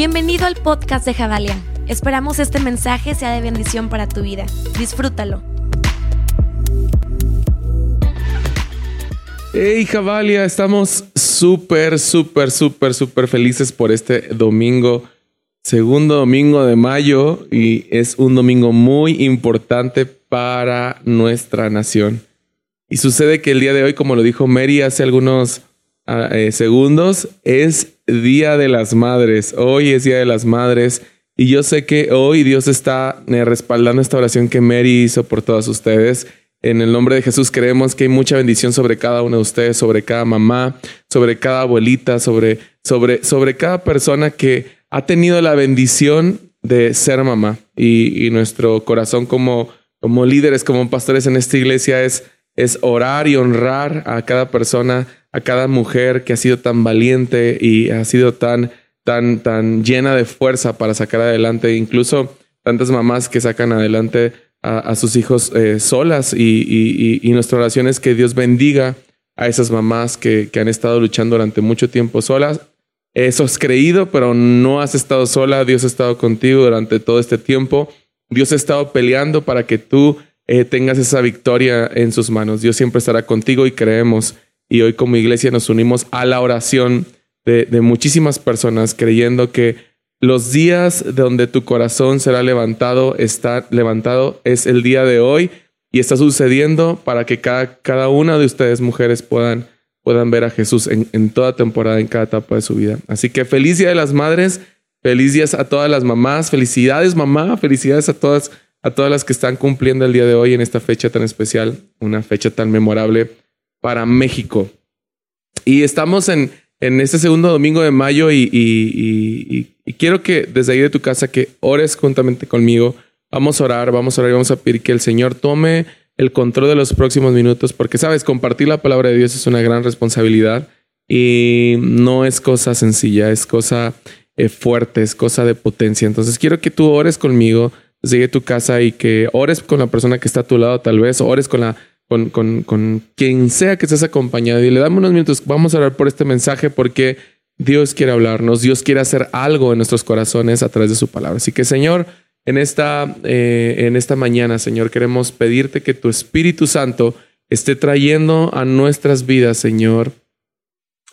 Bienvenido al podcast de Javalia. Esperamos este mensaje sea de bendición para tu vida. Disfrútalo. Hey Javalia, estamos súper, súper, súper, súper felices por este domingo, segundo domingo de mayo y es un domingo muy importante para nuestra nación. Y sucede que el día de hoy, como lo dijo Mary hace algunos ah, eh, segundos, es Día de las Madres. Hoy es Día de las Madres. Y yo sé que hoy Dios está eh, respaldando esta oración que Mary hizo por todas ustedes. En el nombre de Jesús creemos que hay mucha bendición sobre cada uno de ustedes, sobre cada mamá, sobre cada abuelita, sobre, sobre, sobre cada persona que ha tenido la bendición de ser mamá. Y, nuestro corazón como, como líderes, como pastores en esta iglesia es es orar y honrar a cada persona, a cada mujer que ha sido tan valiente y ha sido tan, tan, tan llena de fuerza para sacar adelante, incluso tantas mamás que sacan adelante a, sus hijos eh, solas y, nuestra oración es que Dios bendiga a esas mamás que, que han estado luchando durante mucho tiempo solas. Eso has creído, pero no has estado sola. Dios ha estado contigo durante todo este tiempo. Dios ha estado peleando para que tú eh, tengas esa victoria en sus manos. Dios siempre estará contigo y creemos. Y hoy como iglesia nos unimos a la oración de, muchísimas personas creyendo que los días donde tu corazón será levantado, está levantado, es el día de hoy y está sucediendo para que cada, cada una de ustedes, mujeres, puedan, puedan ver a Jesús en, en toda temporada, en cada etapa de su vida. Así que feliz Día de las Madres, feliz días a todas las mamás, felicidades mamá, felicidades a todas a todas las que están cumpliendo el día de hoy en esta fecha tan especial, una fecha tan memorable para México. Y estamos en, en este segundo domingo de mayo y, y, quiero que desde ahí de tu casa que ores juntamente conmigo. Vamos a orar, vamos a orar y vamos a pedir que el Señor tome el control de los próximos minutos, porque sabes, compartir la palabra de Dios es una gran responsabilidad y no es cosa sencilla, es cosa eh, fuerte, es cosa de potencia. Entonces quiero que tú ores conmigo llegue a tu casa y que ores con la persona que está a tu lado, tal vez, ores con la con, con, con quien sea que estés acompañado y le damos unos minutos. Vamos a orar por este mensaje porque Dios quiere hablarnos, Dios quiere hacer algo en nuestros corazones a través de su palabra. Así que, Señor, en esta, eh, en esta mañana, Señor, queremos pedirte que tu Espíritu Santo esté trayendo a nuestras vidas, Señor,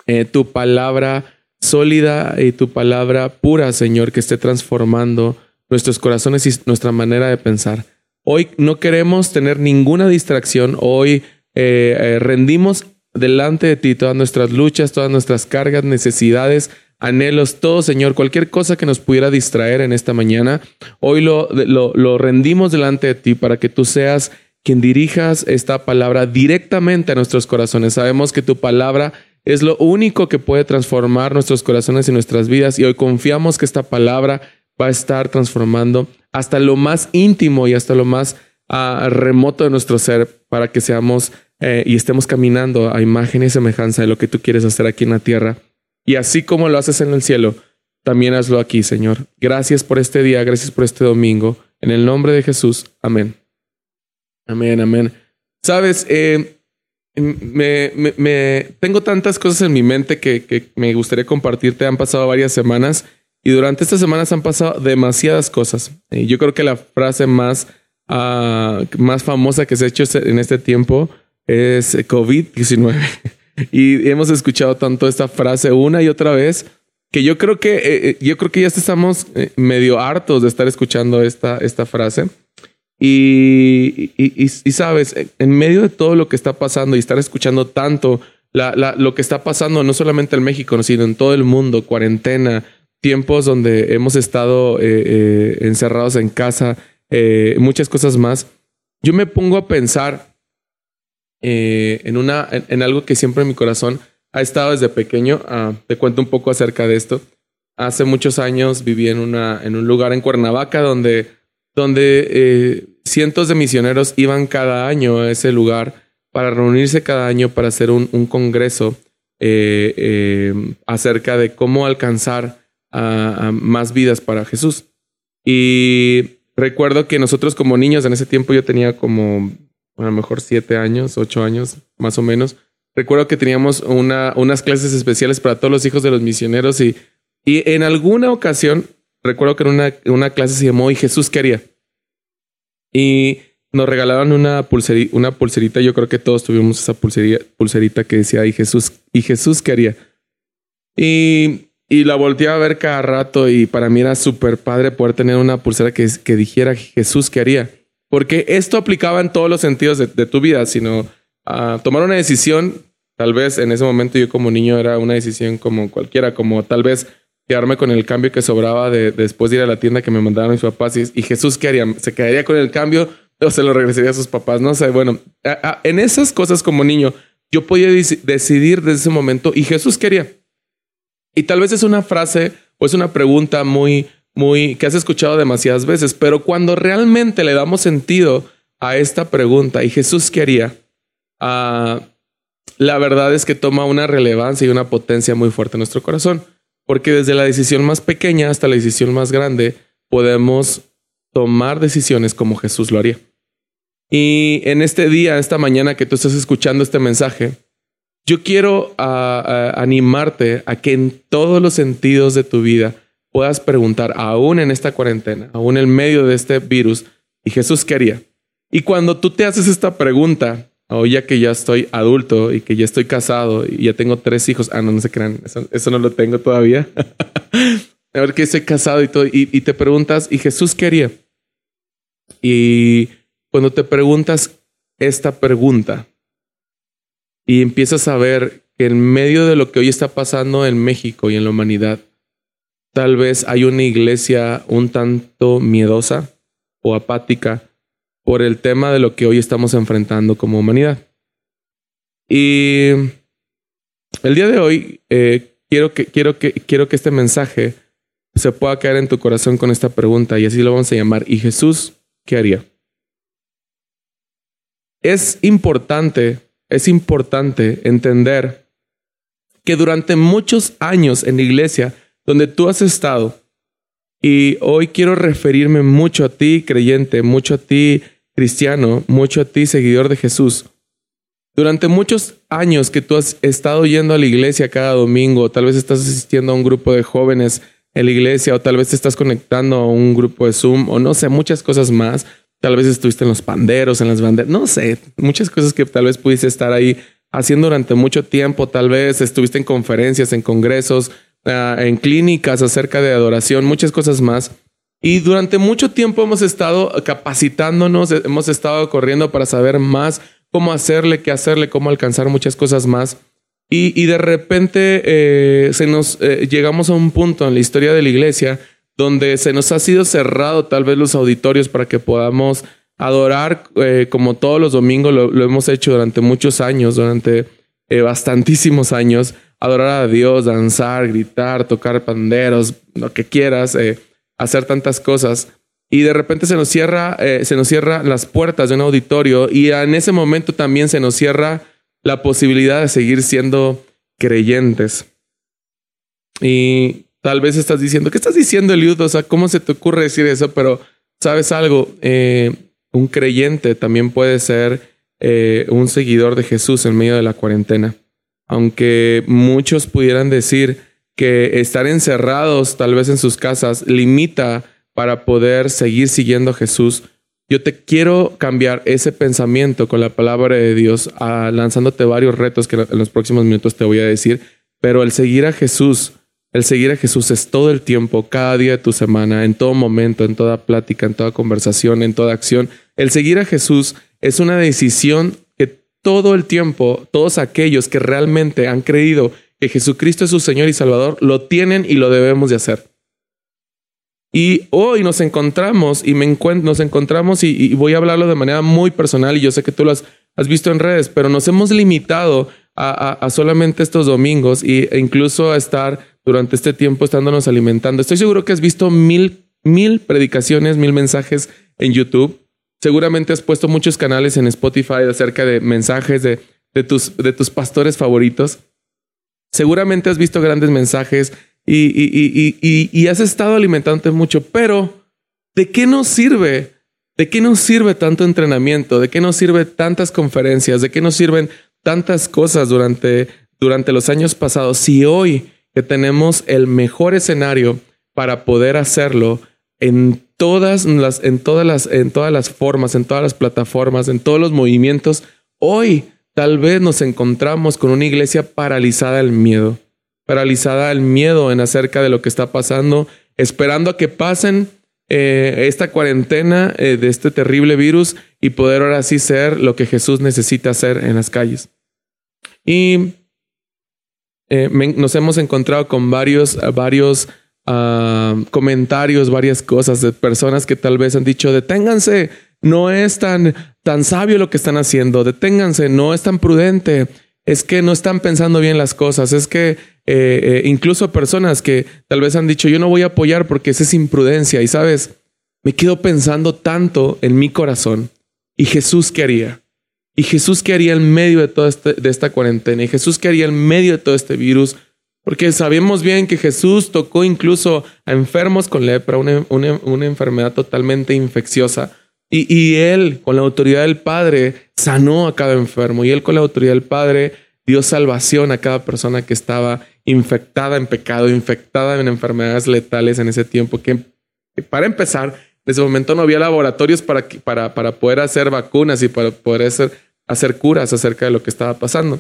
eh, tu palabra sólida y tu palabra pura, Señor, que esté transformando nuestros corazones y nuestra manera de pensar. Hoy no queremos tener ninguna distracción. Hoy eh, eh, rendimos delante de ti todas nuestras luchas, todas nuestras cargas, necesidades, anhelos, todo, Señor, cualquier cosa que nos pudiera distraer en esta mañana. Hoy lo, lo, lo rendimos delante de ti para que tú seas quien dirijas esta palabra directamente a nuestros corazones. Sabemos que tu palabra es lo único que puede transformar nuestros corazones y nuestras vidas y hoy confiamos que esta palabra va a estar transformando hasta lo más íntimo y hasta lo más ah, remoto de nuestro ser para que seamos eh, y estemos caminando a imagen y semejanza de lo que tú quieres hacer aquí en la tierra. Y así como lo haces en el cielo, también hazlo aquí, Señor. Gracias por este día, gracias por este domingo. En el nombre de Jesús, amén. Amén, amén. Sabes, eh, me, tengo tantas cosas en mi mente que me gustaría compartirte. Han pasado varias semanas y durante estas semanas han pasado demasiadas cosas. yo creo que la frase más, ah, más famosa que se ha hecho en este tiempo es COVID-19. y hemos escuchado tanto esta frase una y otra vez que yo creo que, eh, eh, yo creo que ya estamos eh, medio hartos de estar escuchando esta, esta frase. Y, y, sabes, en medio de todo lo que está pasando y estar escuchando tanto la, lo que está pasando, no solamente en México, sino en todo el mundo, cuarentena, tiempos donde hemos estado eh, eh, encerrados en casa, eh, muchas cosas más, yo me pongo a pensar en, una, en, algo que siempre en mi corazón ha estado desde pequeño. Ah, te cuento un poco acerca de esto. Hace muchos años viví en, una, en un lugar en Cuernavaca donde, donde cientos de misioneros iban cada año a ese lugar para reunirse cada año para hacer un, un congreso acerca de cómo alcanzar a, más vidas para Jesús. Y recuerdo que nosotros como niños, en ese tiempo yo tenía como a lo mejor siete años, ocho años, más o menos. Recuerdo que teníamos una, unas clases especiales para todos los hijos de los misioneros y, Y en alguna ocasión, recuerdo que en una, una clase se llamó ¿Y Jesús quería? Y nos regalaban una, pulserita, una pulserita. Yo creo que todos tuvimos esa pulserita que decía ¿Y Jesús, ¿y Jesús quería? Y, y la volteaba a ver cada rato y para mí era súper padre poder tener una pulsera que, que dijera Jesús quería. Porque esto aplicaba en todos los sentidos de, tu vida, sino a tomar una decisión, tal vez en ese momento yo como niño era una decisión como cualquiera, como tal vez quedarme con el cambio que sobraba de, después de ir a la tienda que me mandaron mis papás y, Jesús qué haría, se quedaría con el cambio o se lo regresaría a sus papás, no sé, bueno, en esas cosas como niño yo podía decidir desde ese momento y Jesús quería. Y tal vez es una frase o es una pregunta muy muy que has escuchado demasiadas veces, pero cuando realmente le damos sentido a esta pregunta y Jesús quería, uh, la verdad es que toma una relevancia y una potencia muy fuerte en nuestro corazón, porque desde la decisión más pequeña hasta la decisión más grande podemos tomar decisiones como Jesús lo haría. Y en este día, esta mañana que tú estás escuchando este mensaje, yo quiero ah, ah, animarte a que en todos los sentidos de tu vida puedas preguntar, aún en esta cuarentena, aún en medio de este virus, ¿y Jesús quería? Y cuando tú te haces esta pregunta, o ya que ya estoy adulto y que ya estoy casado y ya tengo tres hijos, ah, no, no se crean, eso, no lo tengo todavía. a ver que estoy casado y todo, y te preguntas, ¿y Jesús quería? Y cuando te preguntas esta pregunta y empiezas a ver que en medio de lo que hoy está pasando en México y en la humanidad, Tal vez hay una iglesia un tanto miedosa o apática por el tema de lo que hoy estamos enfrentando como humanidad. Y el día de hoy eh, quiero, que, quiero, que, quiero que este mensaje se pueda caer en tu corazón con esta pregunta y así lo vamos a llamar. ¿Y Jesús qué haría? Es importante, es importante entender que durante muchos años en la iglesia donde tú has estado. Y hoy quiero referirme mucho a ti, creyente, mucho a ti, cristiano, mucho a ti, seguidor de Jesús. Durante muchos años que tú has estado yendo a la iglesia cada domingo, tal vez estás asistiendo a un grupo de jóvenes en la iglesia, o tal vez te estás conectando a un grupo de Zoom, o no sé, muchas cosas más. Tal vez estuviste en los panderos, en las banderas, no sé, muchas cosas que tal vez pudiste estar ahí haciendo durante mucho tiempo. Tal vez estuviste en conferencias, en congresos, Ah, en clínicas acerca de adoración, muchas cosas más. Y durante mucho tiempo hemos estado capacitándonos, hemos estado corriendo para saber más cómo hacerle, qué hacerle, cómo alcanzar muchas cosas más. Y, de repente eh, se nos eh, llegamos a un punto en la historia de la iglesia donde se nos ha sido cerrado tal vez los auditorios para que podamos adorar eh, como todos los domingos lo, hemos hecho durante muchos años, durante bastantísimos años adorar a Dios, danzar, gritar, tocar panderos, lo que quieras, eh, hacer tantas cosas. Y de repente se nos cierra, eh, se nos cierra las puertas de un auditorio y en ese momento también se nos cierra la posibilidad de seguir siendo creyentes. Y tal vez estás diciendo, ¿qué estás diciendo, Eliud? O sea, ¿cómo se te ocurre decir eso? Pero, ¿sabes algo? Eh, un creyente también puede ser un seguidor de Jesús en medio de la cuarentena aunque muchos pudieran decir que estar encerrados tal vez en sus casas limita para poder seguir siguiendo a Jesús, yo te quiero cambiar ese pensamiento con la palabra de Dios, lanzándote varios retos que en los próximos minutos te voy a decir, pero el seguir a Jesús, el seguir a Jesús es todo el tiempo, cada día de tu semana, en todo momento, en toda plática, en toda conversación, en toda acción. El seguir a Jesús es una decisión todo el tiempo, todos aquellos que realmente han creído que Jesucristo es su Señor y Salvador, lo tienen y lo debemos de hacer. Y hoy nos encontramos y me nos encontramos y, voy a hablarlo de manera muy personal y yo sé que tú lo has, visto en redes, pero nos hemos limitado a, solamente estos domingos e incluso a estar durante este tiempo estándonos alimentando. Estoy seguro que has visto mil, mil predicaciones, mil mensajes en YouTube Seguramente has puesto muchos canales en Spotify acerca de mensajes de, de, tus, de tus pastores favoritos. Seguramente has visto grandes mensajes y, y, y, y, has estado alimentándote mucho, pero ¿de qué nos sirve? ¿De qué nos sirve tanto entrenamiento? ¿De qué nos sirve tantas conferencias? ¿De qué nos sirven tantas cosas durante, durante los años pasados si hoy que tenemos el mejor escenario para poder hacerlo en todas las, en todas las, en todas las formas, en todas las plataformas, en todos los movimientos. Hoy tal vez nos encontramos con una iglesia paralizada del miedo, paralizada del miedo en acerca de lo que está pasando, esperando a que pasen eh, esta cuarentena eh, de este terrible virus y poder ahora sí ser lo que Jesús necesita hacer en las calles. Y eh, nos hemos encontrado con varios, varios ah, comentarios, varias cosas de personas que tal vez han dicho, deténganse, no es tan, tan sabio lo que están haciendo, deténganse, no es tan prudente, es que no están pensando bien las cosas, es que eh, incluso personas que tal vez han dicho, yo no voy a apoyar porque esa es imprudencia, y sabes, me quedo pensando tanto en mi corazón, ¿y Jesús qué haría? ¿Y Jesús qué haría en medio de toda este, de esta cuarentena? ¿Y Jesús qué haría en medio de todo este virus? Porque sabemos bien que Jesús tocó incluso a enfermos con lepra, una, una, enfermedad totalmente infecciosa. Y, y, Él, con la autoridad del Padre, sanó a cada enfermo. Y Él, con la autoridad del Padre, dio salvación a cada persona que estaba infectada en pecado, infectada en enfermedades letales en ese tiempo. Que, para empezar, en ese momento no había laboratorios para, para, para poder hacer vacunas y para poder hacer hacer curas acerca de lo que estaba pasando.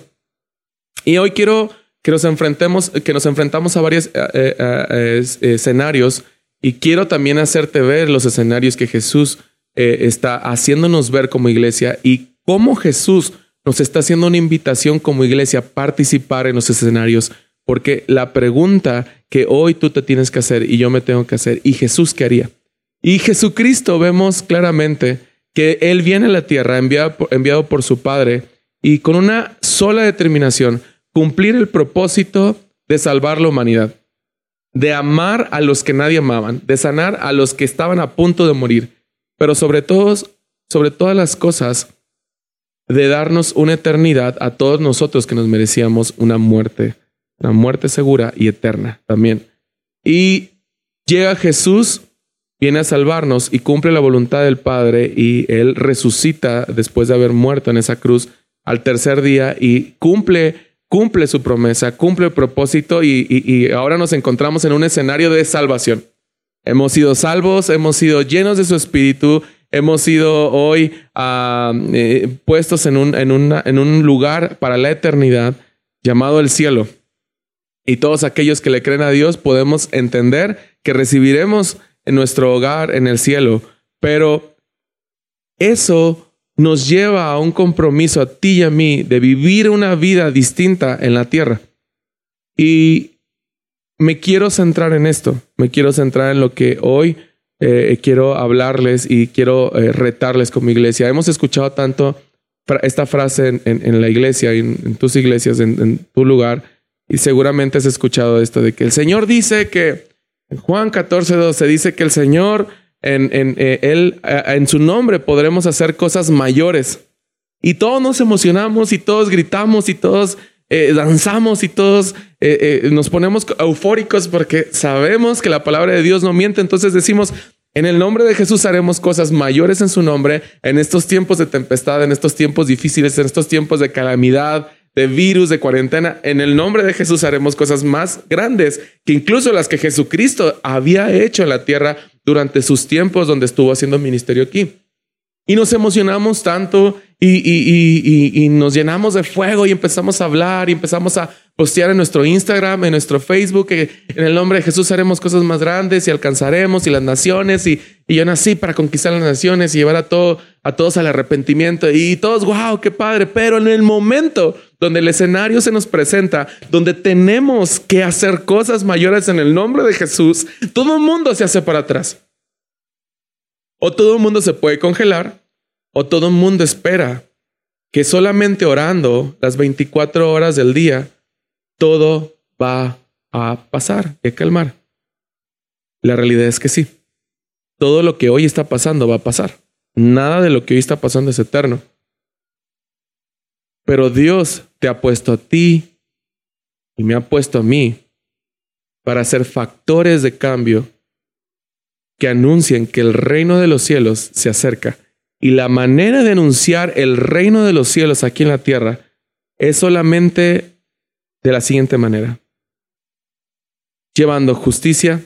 Y hoy quiero que nos enfrentemos, que nos enfrentamos a varios eh, eh, eh, escenarios y quiero también hacerte ver los escenarios que Jesús está haciéndonos ver como iglesia y cómo Jesús nos está haciendo una invitación como iglesia a participar en los escenarios. Porque la pregunta que hoy tú te tienes que hacer y yo me tengo que hacer, ¿y Jesús qué haría? Y Jesucristo vemos claramente que Él viene a la tierra enviado por, su Padre y con una sola determinación, cumplir el propósito de salvar la humanidad, de amar a los que nadie amaban, de sanar a los que estaban a punto de morir, pero sobre todo, sobre todas las cosas, de darnos una eternidad a todos nosotros que nos merecíamos una muerte, una muerte segura y eterna también. Y llega Jesús viene a salvarnos y cumple la voluntad del Padre y Él resucita después de haber muerto en esa cruz al tercer día y cumple, cumple su promesa, cumple el propósito y, ahora nos encontramos en un escenario de salvación. Hemos sido salvos, hemos sido llenos de su espíritu, hemos sido hoy ah, eh, puestos en un, en, en un lugar para la eternidad llamado el cielo. Y todos aquellos que le creen a Dios podemos entender que recibiremos en nuestro hogar en el cielo, pero eso nos lleva a un compromiso a ti y a mí de vivir una vida distinta en la tierra. Y me quiero centrar en esto, me quiero centrar en lo que hoy eh, quiero hablarles y quiero eh, retarles como iglesia. Hemos escuchado tanto esta frase en, la iglesia, en, en tus iglesias, en, tu lugar, y seguramente has escuchado esto de que el Señor dice que Juan 14, se dice que el Señor, en, en, eh, él, en su nombre podremos hacer cosas mayores. Y todos nos emocionamos y todos gritamos y todos eh, danzamos y todos eh, nos ponemos eufóricos porque sabemos que la palabra de Dios no miente. Entonces decimos, en el nombre de Jesús haremos cosas mayores en su nombre en estos tiempos de tempestad, en estos tiempos difíciles, en estos tiempos de calamidad, de virus, de cuarentena. En el nombre de Jesús haremos cosas más grandes que incluso las que Jesucristo había hecho en la tierra durante sus tiempos donde estuvo haciendo ministerio aquí. Y nos emocionamos tanto y, y, nos llenamos de fuego y empezamos a hablar y empezamos a postear en nuestro Instagram, en nuestro Facebook, que en el nombre de Jesús haremos cosas más grandes y alcanzaremos y las naciones y, yo nací para conquistar las naciones y llevar a, todo, a todos al arrepentimiento y todos, wow, qué padre, pero en el momento donde el escenario se nos presenta, donde tenemos que hacer cosas mayores en el nombre de Jesús, todo el mundo se hace para atrás. O todo el mundo se puede congelar o todo el mundo espera que solamente orando las 24 horas del día, todo va a pasar y a calmar. La realidad es que sí. Todo lo que hoy está pasando va a pasar. Nada de lo que hoy está pasando es eterno. Pero Dios te ha puesto a ti y me ha puesto a mí para ser factores de cambio que anuncien que el reino de los cielos se acerca y la manera de anunciar el reino de los cielos aquí en la tierra es solamente de la siguiente manera. llevando justicia,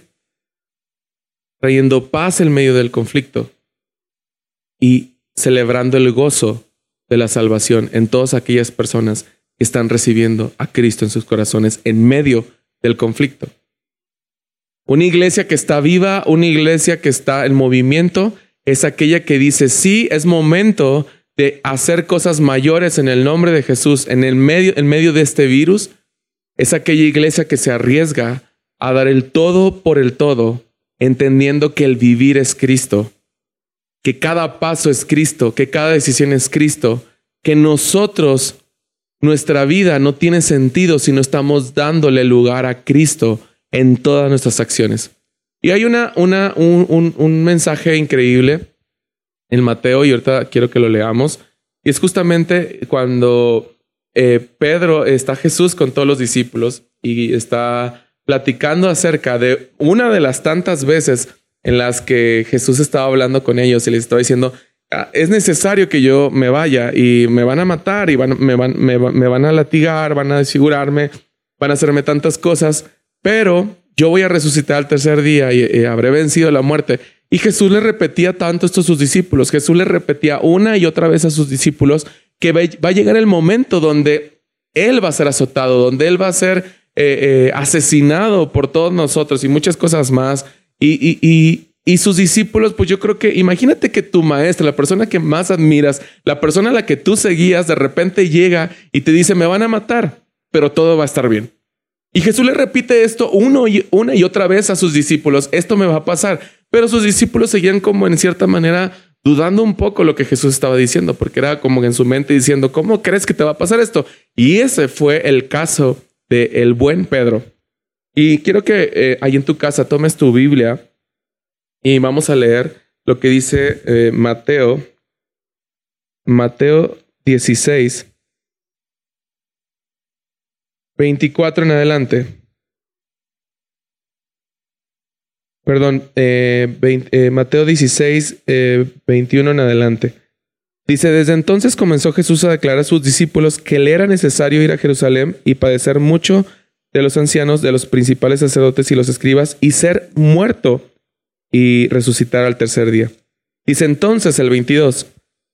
trayendo paz en medio del conflicto y celebrando el gozo de la salvación en todas aquellas personas están recibiendo a Cristo en sus corazones en medio del conflicto. Una iglesia que está viva, una iglesia que está en movimiento, es aquella que dice, sí, es momento de hacer cosas mayores en el nombre de Jesús, en, el medio, en medio de este virus. Es aquella iglesia que se arriesga a dar el todo por el todo, entendiendo que el vivir es Cristo, que cada paso es Cristo, que cada decisión es Cristo, que nosotros, nuestra vida no tiene sentido si no estamos dándole lugar a Cristo en todas nuestras acciones. Y hay una, una, un, un, mensaje increíble en Mateo, y ahorita quiero que lo leamos. Y es justamente cuando eh, Pedro está Jesús con todos los discípulos y está platicando acerca de una de las tantas veces en las que Jesús estaba hablando con ellos y les estaba diciendo, es necesario que yo me vaya y me van a matar y van, me, van, me, van a latigar, van a desfigurarme, van a hacerme tantas cosas, pero yo voy a resucitar al tercer día y, habré vencido la muerte. Y Jesús le repetía tanto esto a sus discípulos, Jesús le repetía una y otra vez a sus discípulos que va a llegar el momento donde Él va a ser azotado, donde Él va a ser eh, eh, asesinado por todos nosotros y muchas cosas más. Y, y, y sus discípulos, pues yo creo que imagínate que tu maestra, la persona que más admiras, la persona a la que tú seguías, de repente llega y te dice, me van a matar, pero todo va a estar bien. Y Jesús le repite esto uno y, una y otra vez a sus discípulos, esto me va a pasar. Pero sus discípulos seguían como en cierta manera dudando un poco lo que Jesús estaba diciendo, porque era como en su mente diciendo, ¿cómo crees que te va a pasar esto? Y ese fue el caso de el buen Pedro. Y quiero que eh, ahí en tu casa tomes tu Biblia y vamos a leer lo que dice eh, Mateo, Mateo 16, 24 en adelante. Perdón, eh, eh, Mateo 16, 21 eh, en adelante. Dice, desde entonces comenzó Jesús a declarar a sus discípulos que le era necesario ir a Jerusalén y padecer mucho de los ancianos, de los principales sacerdotes y los escribas, y ser muerto y resucitar al tercer día. Dice entonces el 22,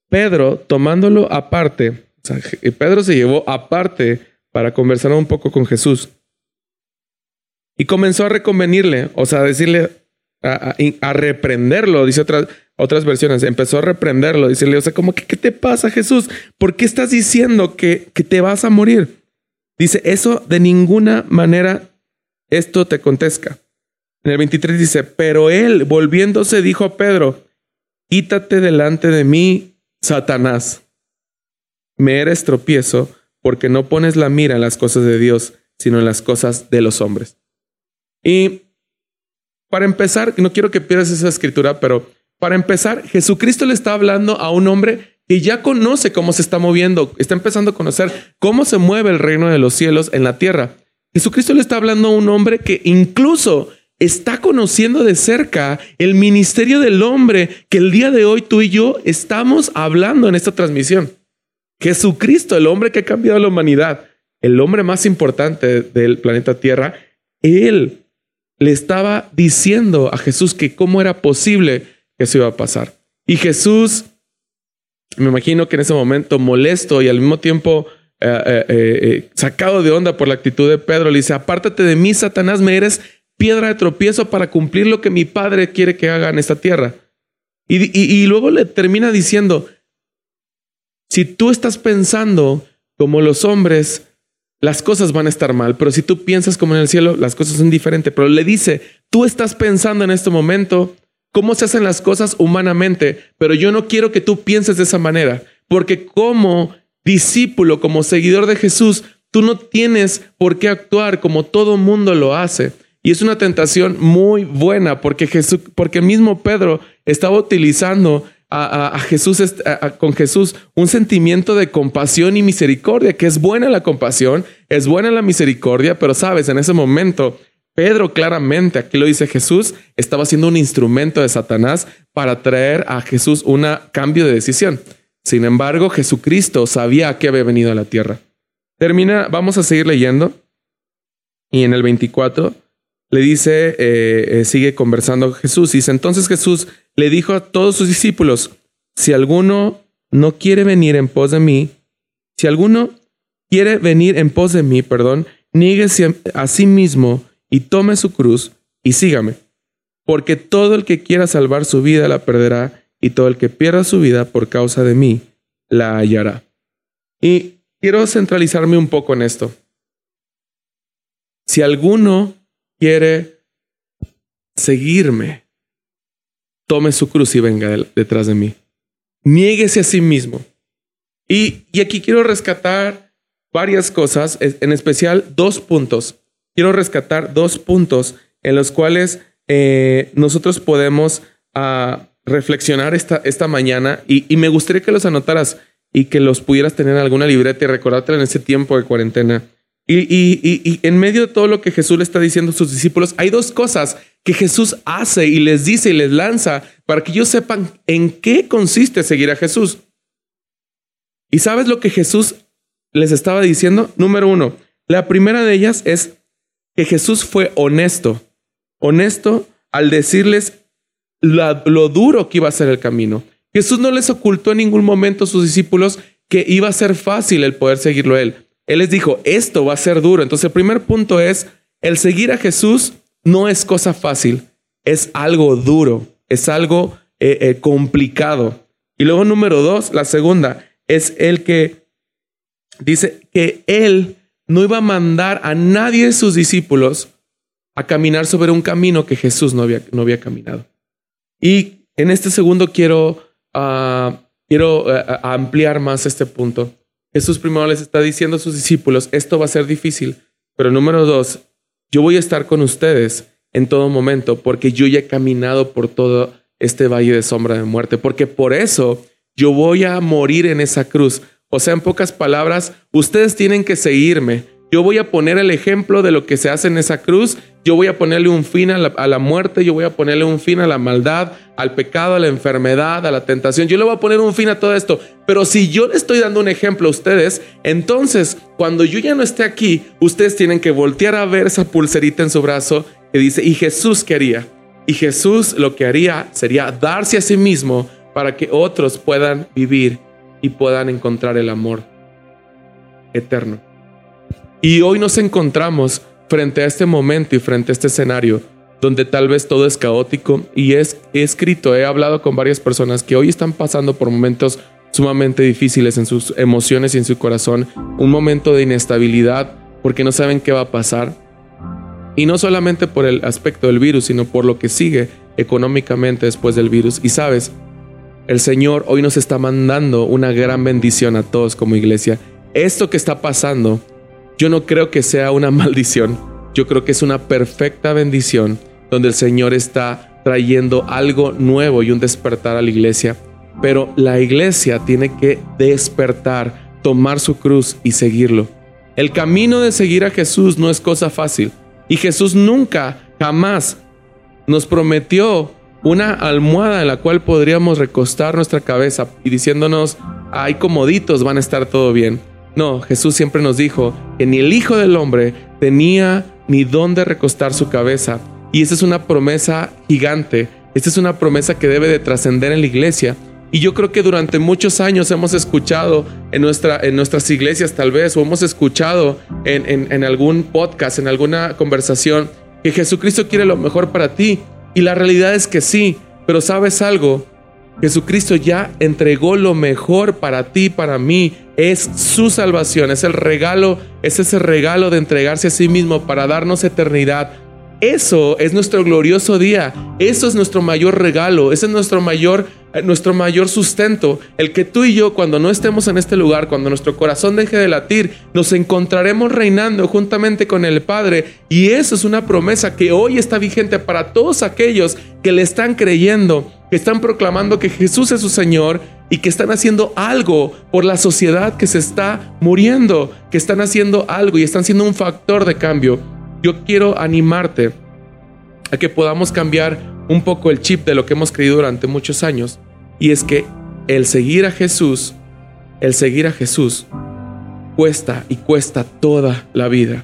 Pedro, tomándolo aparte, o sea, Pedro se llevó aparte para conversar un poco con Jesús. Y comenzó a reconvenirle, o sea, a decirle, a, reprenderlo, dice otras, otras versiones, empezó a reprenderlo, decirle, o sea, como que, ¿qué te pasa Jesús? ¿Por qué estás diciendo que, que te vas a morir? Dice, eso de ninguna manera esto te acontezca. En el 23 dice, pero él, volviéndose, dijo a Pedro, quítate delante de mí, Satanás. Me eres tropiezo porque no pones la mira en las cosas de Dios, sino en las cosas de los hombres. Y para empezar, no quiero que pierdas esa escritura, pero para empezar, Jesucristo le está hablando a un hombre que ya conoce cómo se está moviendo, está empezando a conocer cómo se mueve el reino de los cielos en la tierra. Jesucristo le está hablando a un hombre que incluso está conociendo de cerca el ministerio del hombre que el día de hoy tú y yo estamos hablando en esta transmisión. Jesucristo, el hombre que ha cambiado la humanidad, el hombre más importante del planeta Tierra, él le estaba diciendo a Jesús que cómo era posible que eso iba a pasar. Y Jesús, me imagino que en ese momento molesto y al mismo tiempo eh, eh, eh, sacado de onda por la actitud de Pedro, le dice, apártate de mí, Satanás, me eres piedra de tropiezo para cumplir lo que mi padre quiere que haga en esta tierra. y luego le termina diciendo, si tú estás pensando como los hombres, las cosas van a estar mal, pero si tú piensas como en el cielo, las cosas son diferentes. Pero le dice, tú estás pensando en este momento cómo se hacen las cosas humanamente, pero yo no quiero que tú pienses de esa manera, porque como discípulo, como seguidor de Jesús, tú no tienes por qué actuar como todo mundo lo hace. Y es una tentación muy buena porque Jesús, porque mismo Pedro estaba utilizando a, Jesús, con Jesús un sentimiento de compasión y misericordia, que es buena la compasión, es buena la misericordia, pero sabes, en ese momento, Pedro claramente, aquí lo dice Jesús, estaba siendo un instrumento de Satanás para traer a Jesús un cambio de decisión. Sin embargo, Jesucristo sabía que había venido a la tierra. Termina, vamos a seguir leyendo. Y en el 24 le dice, eh, eh, sigue conversando Jesús. Dice, entonces Jesús le dijo a todos sus discípulos, si alguno no quiere venir en pos de mí, si alguno quiere venir en pos de mí, perdón, níguese a sí mismo y tome su cruz y sígame. Porque todo el que quiera salvar su vida la perderá, y todo el que pierda su vida por causa de mí la hallará. Y quiero centralizarme un poco en esto. Si alguno quiere seguirme, tome su cruz y venga detrás de mí. Niéguese a sí mismo. Y, y aquí quiero rescatar varias cosas, en especial dos puntos. Quiero rescatar dos puntos en los cuales eh, nosotros podemos uh, reflexionar esta, esta mañana y, y, me gustaría que los anotaras y que los pudieras tener en alguna libreta y recordártela en ese tiempo de cuarentena. Y, en medio de todo lo que Jesús le está diciendo a sus discípulos, hay dos cosas que Jesús hace y les dice y les lanza para que ellos sepan en qué consiste seguir a Jesús. ¿Y sabes lo que Jesús les estaba diciendo? Número uno, la primera de ellas es que Jesús fue honesto, honesto al decirles lo duro que iba a ser el camino. Jesús no les ocultó en ningún momento a sus discípulos que iba a ser fácil el poder seguirlo a Él. Él les dijo, esto va a ser duro. Entonces el primer punto es, el seguir a Jesús no es cosa fácil, es algo duro, es algo eh, eh, complicado. Y luego número dos, la segunda, es el que dice que Él no iba a mandar a nadie de sus discípulos a caminar sobre un camino que Jesús no había, no había caminado. Y en este segundo quiero, ah, quiero eh, ampliar más este punto. Jesús primero les está diciendo a sus discípulos, esto va a ser difícil, pero número dos, yo voy a estar con ustedes en todo momento porque yo ya he caminado por todo este valle de sombra de muerte, porque por eso yo voy a morir en esa cruz. O sea, en pocas palabras, ustedes tienen que seguirme, yo voy a poner el ejemplo de lo que se hace en esa cruz. Yo voy a ponerle un fin a la, muerte. Yo voy a ponerle un fin a la maldad, al pecado, a la enfermedad, a la tentación. Yo le voy a poner un fin a todo esto. Pero si yo le estoy dando un ejemplo a ustedes, entonces cuando yo ya no esté aquí, ustedes tienen que voltear a ver esa pulserita en su brazo que dice, ¿y Jesús qué haría? Y Jesús lo que haría sería darse a sí mismo para que otros puedan vivir y puedan encontrar el amor eterno. Y hoy nos encontramos frente a este momento y frente a este escenario donde tal vez todo es caótico y es he escrito, he hablado con varias personas que hoy están pasando por momentos sumamente difíciles en sus emociones y en su corazón, un momento de inestabilidad porque no saben qué va a pasar. Y no solamente por el aspecto del virus, sino por lo que sigue económicamente después del virus. Y sabes, el Señor hoy nos está mandando una gran bendición a todos como iglesia. Esto que está pasando yo no creo que sea una maldición, yo creo que es una perfecta bendición donde el Señor está trayendo algo nuevo y un despertar a la iglesia. Pero la iglesia tiene que despertar, tomar su cruz y seguirlo. El camino de seguir a Jesús no es cosa fácil. Y Jesús nunca, jamás nos prometió una almohada en la cual podríamos recostar nuestra cabeza y diciéndonos, ay, comoditos, van a estar todo bien. No, Jesús siempre nos dijo que ni el Hijo del Hombre tenía ni dónde recostar su cabeza. Y esa es una promesa gigante. Esta es una promesa que debe de trascender en la iglesia. Y yo creo que durante muchos años hemos escuchado en, nuestra, en nuestras iglesias tal vez, o hemos escuchado en, en algún podcast, en alguna conversación, que Jesucristo quiere lo mejor para ti. Y la realidad es que sí, pero sabes algo, Jesucristo ya entregó lo mejor para ti, para mí. Es su salvación, es el regalo, es ese regalo de entregarse a sí mismo para darnos eternidad. Eso es nuestro glorioso día. Eso es nuestro mayor regalo. Ese es nuestro mayor, nuestro mayor sustento. El que tú y yo, cuando no estemos en este lugar, cuando nuestro corazón deje de latir, nos encontraremos reinando juntamente con el Padre. Y eso es una promesa que hoy está vigente para todos aquellos que le están creyendo que están proclamando que Jesús es su Señor y que están haciendo algo por la sociedad que se está muriendo, que están haciendo algo y están siendo un factor de cambio. Yo quiero animarte a que podamos cambiar un poco el chip de lo que hemos creído durante muchos años y es que el seguir a Jesús, el seguir a Jesús cuesta y cuesta toda la vida.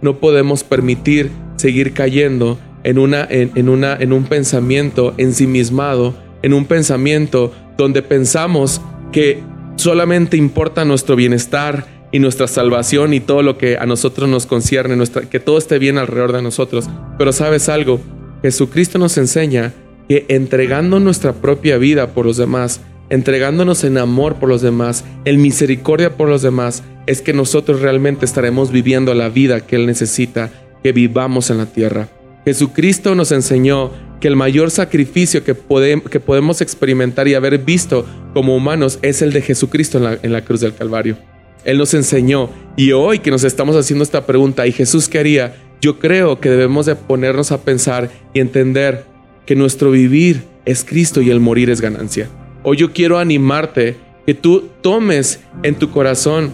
No podemos permitir seguir cayendo en, una, en, una, en un pensamiento ensimismado, en un pensamiento donde pensamos que solamente importa nuestro bienestar y nuestra salvación y todo lo que a nosotros nos concierne, que todo esté bien alrededor de nosotros. Pero sabes algo, Jesucristo nos enseña que entregando nuestra propia vida por los demás, entregándonos en amor por los demás, en misericordia por los demás, es que nosotros realmente estaremos viviendo la vida que Él necesita que vivamos en la tierra. Jesucristo nos enseñó que el mayor sacrificio que, podemos experimentar y haber visto como humanos es el de Jesucristo en la, en la cruz del Calvario. Él nos enseñó y hoy que nos estamos haciendo esta pregunta, ¿y Jesús qué haría? Yo creo que debemos de ponernos a pensar y entender que nuestro vivir es Cristo y el morir es ganancia. Hoy yo quiero animarte que tú tomes en tu corazón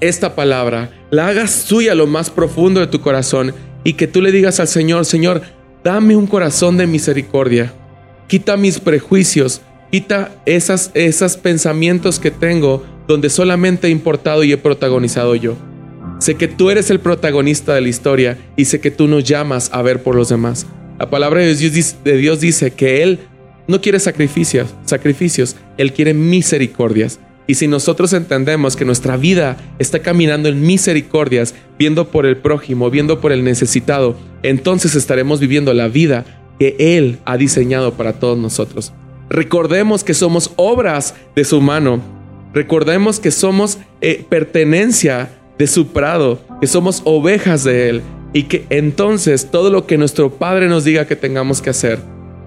esta palabra, la hagas tuya lo más profundo de tu corazón y que tú le digas al Señor, Señor, dame un corazón de misericordia, quita mis prejuicios, quita esas, esos pensamientos que tengo donde solamente he importado y he protagonizado yo. Sé que tú eres el protagonista de la historia y sé que tú nos llamas a ver por los demás. La palabra de Dios, dice que Él no quiere sacrificios, sacrificios, Él quiere misericordias. Y si nosotros entendemos que nuestra vida está caminando en misericordias, viendo por el prójimo, viendo por el necesitado, entonces estaremos viviendo la vida que Él ha diseñado para todos nosotros. Recordemos que somos obras de su mano. Recordemos que somos eh, pertenencia de su prado, que somos ovejas de Él y que entonces todo lo que nuestro Padre nos diga que tengamos que hacer,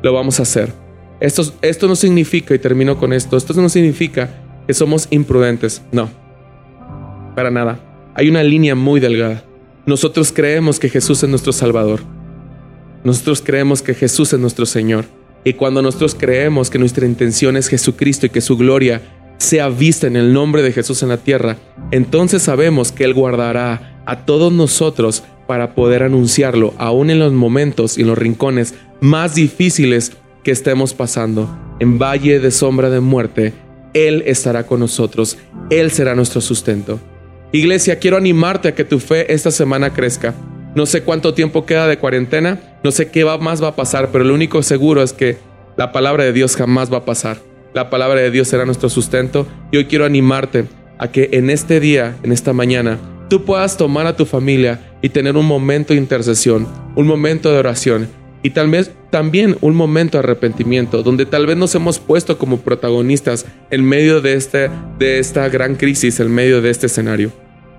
lo vamos a hacer. Esto, esto no significa, y termino con esto, esto no significa que somos imprudentes. No, para nada. Hay una línea muy delgada. Nosotros creemos que Jesús es nuestro Salvador. Nosotros creemos que Jesús es nuestro Señor. Y cuando nosotros creemos que nuestra intención es Jesucristo y que su gloria sea vista en el nombre de Jesús en la tierra, entonces sabemos que Él guardará a todos nosotros para poder anunciarlo, aún en los momentos y en los rincones más difíciles que estemos pasando. En valle de sombra de muerte, él estará con nosotros, Él será nuestro sustento. Iglesia, quiero animarte a que tu fe esta semana crezca. No sé cuánto tiempo queda de cuarentena, no sé qué más va a pasar, pero lo único seguro es que la palabra de Dios jamás va a pasar. La palabra de Dios será nuestro sustento y hoy quiero animarte a que en este día, en esta mañana, tú puedas tomar a tu familia y tener un momento de intercesión, un momento de oración y tal vez también un momento de arrepentimiento, donde tal vez nos hemos puesto como protagonistas en medio de, este, de esta gran crisis, en medio de este escenario.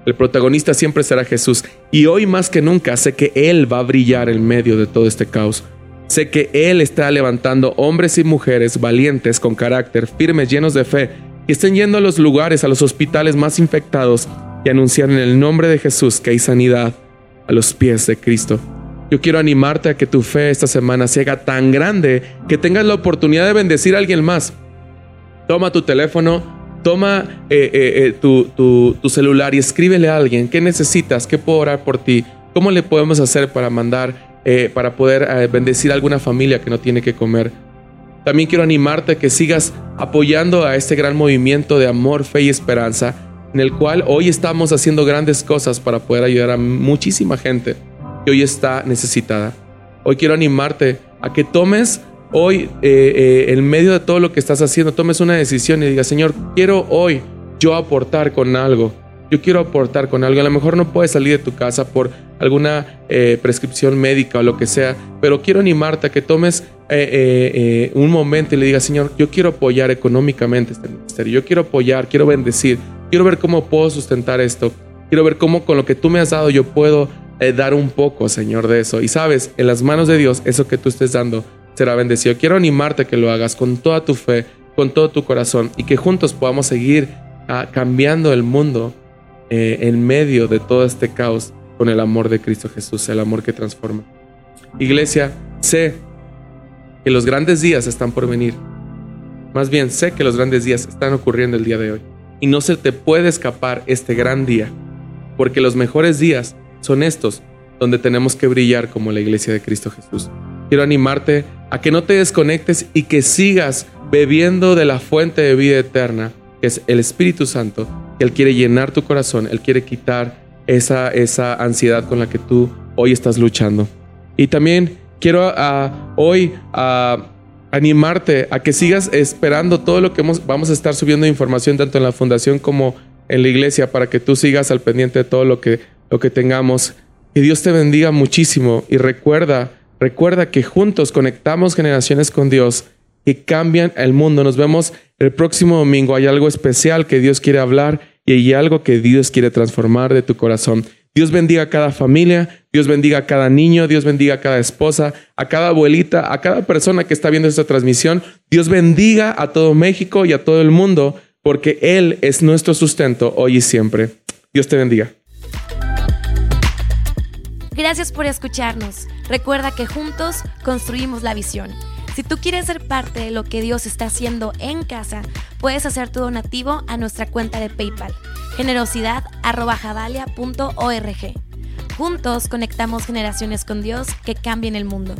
El protagonista siempre será Jesús y hoy más que nunca sé que Él va a brillar en medio de todo este caos. Sé que Él está levantando hombres y mujeres valientes, con carácter, firmes, llenos de fe, que estén yendo a los lugares, a los hospitales más infectados y anunciar en el nombre de Jesús que hay sanidad a los pies de Cristo. Yo quiero animarte a que tu fe esta semana se haga tan grande que tengas la oportunidad de bendecir a alguien más. Toma tu teléfono, toma eh, eh, eh, tu, celular y escríbele a alguien qué necesitas, qué puedo orar por ti, cómo le podemos hacer para mandar, para poder bendecir a alguna familia que no tiene que comer. También quiero animarte a que sigas apoyando a este gran movimiento de amor, fe y esperanza, en el cual hoy estamos haciendo grandes cosas para poder ayudar a muchísima gente que hoy está necesitada. Hoy quiero animarte a que tomes hoy, eh, eh, en medio de todo lo que estás haciendo, tomes una decisión y digas, Señor, quiero hoy yo aportar con algo. Yo quiero aportar con algo. A lo mejor no puedes salir de tu casa por alguna eh, prescripción médica o lo que sea, pero quiero animarte a que tomes un momento y le digas, Señor, yo quiero apoyar económicamente este ministerio. Yo quiero apoyar, quiero bendecir, quiero ver cómo puedo sustentar esto. Quiero ver cómo con lo que tú me has dado yo puedo eh, dar un poco, Señor, de eso. Y sabes, en las manos de Dios, eso que tú estés dando será bendecido. Quiero animarte a que lo hagas con toda tu fe, con todo tu corazón y que juntos podamos seguir ah, cambiando el mundo eh, en medio de todo este caos con el amor de Cristo Jesús, el amor que transforma. Iglesia, sé que los grandes días están por venir. Más bien, sé que los grandes días están ocurriendo el día de hoy. Y no se te puede escapar este gran día, porque los mejores días son estos donde tenemos que brillar como la iglesia de Cristo Jesús. Quiero animarte a que no te desconectes y que sigas bebiendo de la fuente de vida eterna, que es el Espíritu Santo, que Él quiere llenar tu corazón, Él quiere quitar esa, esa ansiedad con la que tú hoy estás luchando. Y también quiero hoy ah, animarte a que sigas esperando todo lo que vamos a estar subiendo información tanto en la fundación como en la iglesia para que tú sigas al pendiente de todo lo que, lo que tengamos. Que Dios te bendiga muchísimo y recuerda, recuerda que juntos conectamos generaciones con Dios que cambian el mundo. Nos vemos el próximo domingo. Hay algo especial que Dios quiere hablar y hay algo que Dios quiere transformar de tu corazón. Dios bendiga a cada familia, Dios bendiga a cada niño, Dios bendiga a cada esposa, a cada abuelita, a cada persona que está viendo esta transmisión. Dios bendiga a todo México y a todo el mundo, porque Él es nuestro sustento hoy y siempre. Dios te bendiga. Gracias por escucharnos. Recuerda que juntos construimos la visión. Si tú quieres ser parte de lo que Dios está haciendo en casa, puedes hacer tu donativo a nuestra cuenta de PayPal, generosidad.javalia.org. Juntos conectamos generaciones con Dios que cambien el mundo.